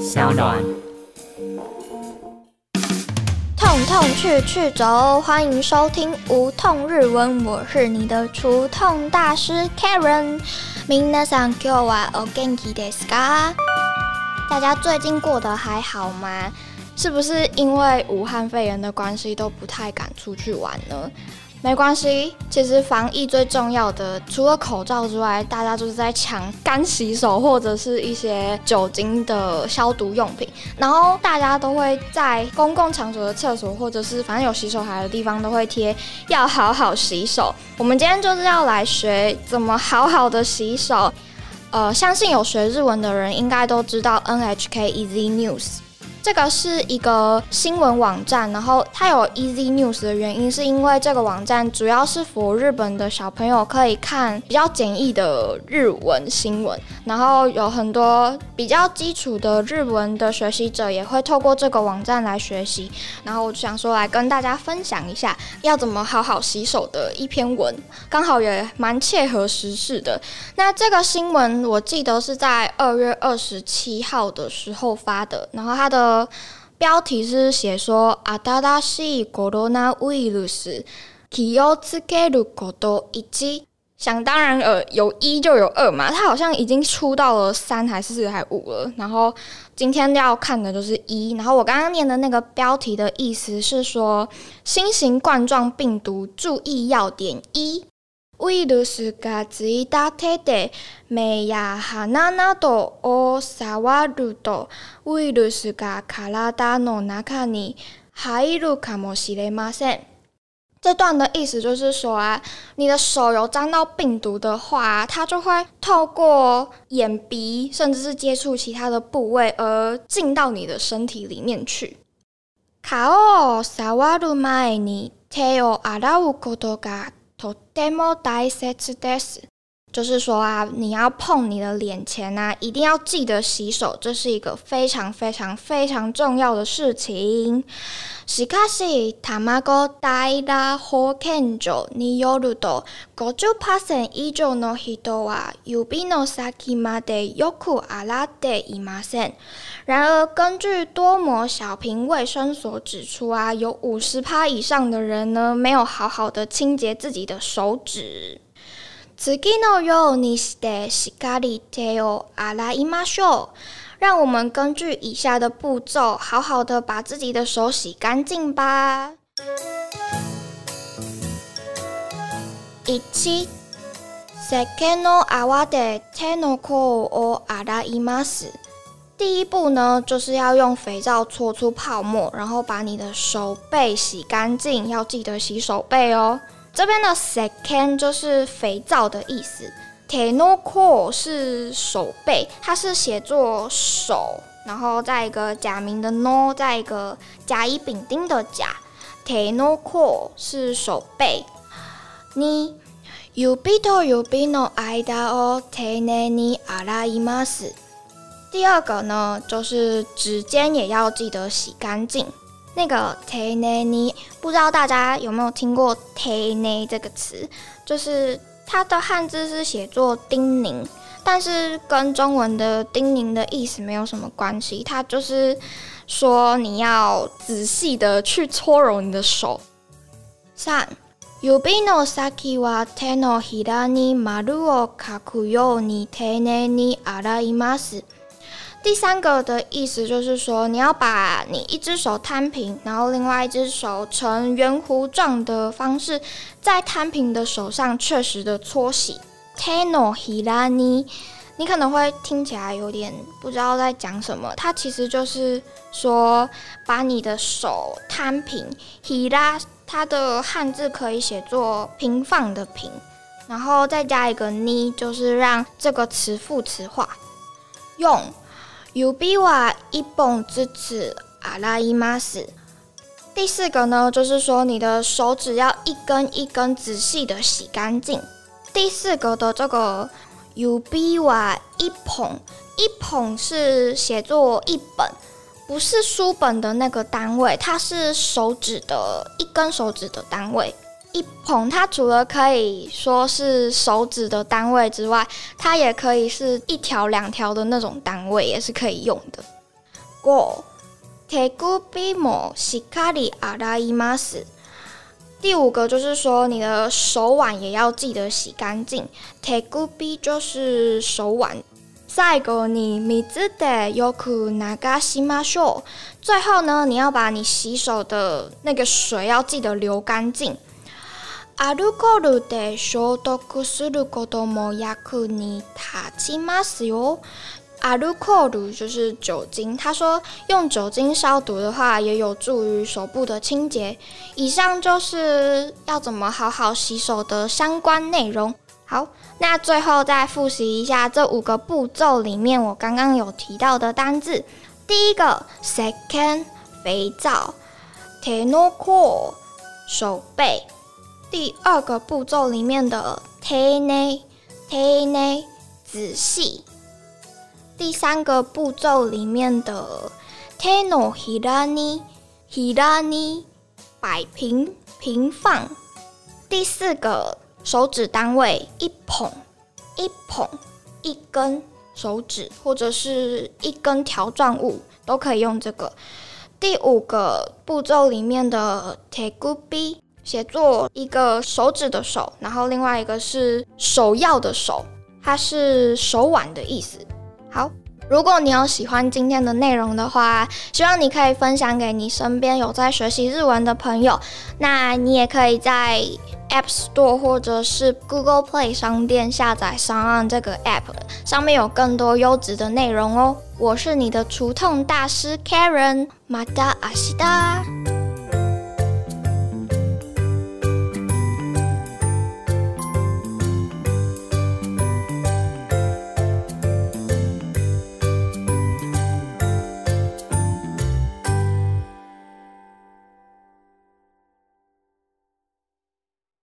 小暖。痛痛去去走，欢迎收听无痛日文，我是你的除痛大师 Karen。皆さん今日はお元気ですか？大家最近过得还好吗？是不是因为武汉肺炎的关系都不太敢出去玩呢？ 没关系，其实防疫最重要的，除了口罩之外，大家就是在抢干洗手或者是一些酒精的消毒用品。然后大家都会在公共场所的厕所，或者是反正有洗手台的地方，都会贴要好好洗手。我们今天就是要来学怎么好好的洗手。呃，相信有学日文的人应该都知道 NHK Easy News。这个是一个新闻网站，然后它有 Easy News 的原因，是因为这个网站主要是服日本的小朋友可以看比较简易的日文新闻，然后有很多比较基础的日文的学习者也会透过这个网站来学习。然后我就想说来跟大家分享一下要怎么好好洗手的一篇文，刚好也蛮切合时事的。那这个新闻我记得是在二月二十七号的时候发的，然后它的。标题是写说“阿达达西コロナウイルス気をつけること一”，想当然呃，有一就有二嘛，它好像已经出到了三还是四还五了。然后今天要看的就是一，然后我刚刚念的那个标题的意思是说新型冠状病毒注意要点一。 ウイルスがついた手で目や鼻などを触ると、ウイルスが体の中に入るかもしれません。这段的意思就是说啊，你的手有沾到病毒的话，它就会透过眼鼻，甚至是接触其他的部位而进到你的身体里面去。顔を触る前に手を洗うことが とても大切です。就是说啊，你要碰你的脸前啊，一定要记得洗手，这是一个非常非常非常重要的事情。しかし、卵大ら保健所によると、50%以上の人は指の先までよく洗っていません。然而，根据多摩小瓶卫生所指出啊，有五十趴以上的人呢，没有好好的清洁自己的手指。 次のようにしてしっかり手を洗いましょう。让我们根据以下的步骤，好好的把自己的手洗干净吧。一、せけの泡で手の甲を洗います。第一步呢，就是要用肥皂搓出泡沫，然后把你的手背洗干净。要记得洗手背哦。 这边的 second 就是肥皂的意思。Tenoko 是手背，它是写作手，然后再一个假名的 no，再一个甲乙丙丁的甲。Tenoko 是手背。你 ubito ubino aida o teneni araimas。第二个呢，就是指尖也要记得洗干净。那个 teneni，不知道大家有没有听过 tene 这个词，就是。它的汉字是写作叮咛，但是跟中文的叮咛的意思没有什么关系。它就是说你要仔细的去搓揉你的手。三，Ubi no saki wa te no hira ni maru o kaku yo ni tene ni araimasu。第三个的意思就是说，你要把你一只手摊平，然后另外一只手呈圆弧状的方式，在摊平的手上确实的搓洗。Teno hirani，你可能会听起来有点不知道在讲什么，它其实就是说把你的手摊平。Hira，它的汉字可以写作平放的平，然后再加一个 ni，就是让这个词副词化用。有比瓦一本之子阿拉伊玛斯。第四个呢，就是说你的手指要一根一根仔细的洗干净。第四个的这个有比瓦一捧，一捧是写作一本，不是书本的那个单位，它是手指的一根手指的单位。一捧，它除了可以说是手指的单位之外，它也可以是一条两条的那种单位，也是可以用的。 五手首もしっかり洗います。第五个就是说，你的手腕也要记得洗干净。手首就是手腕。再一个，你水でよく流しましょう。最后呢，你要把你洗手的那个水要记得流干净。 アルコールで消毒することも役に立ちますよ。阿鲁克鲁就是酒精，他说用酒精消毒的话，也有助于手部的清洁。以上就是要怎么好好洗手的相关内容。好，那最后再复习一下这五个步骤里面我刚刚有提到的单字。第一个，second，肥皂，tenoko，手背。 第二个步骤里面的 tene，tene，仔细。第三个步骤里面的 teno hirani hirani 摆平平放。第四个手指单位一捧一捧一根手指或者是一根条状物都可以用这个。第五个步骤里面的 tegubi 写作一个手指的手，然后另外一个是首要的手，它是手腕的意思。好，如果你有喜欢今天的内容的话，希望你可以分享给你身边有在学习日文的朋友。那你也可以在 App Store 或者是 Google Play 商店下载上岸这个 App，上面有更多优质的内容哦。我是你的除痛大师 Karen，马达阿西达。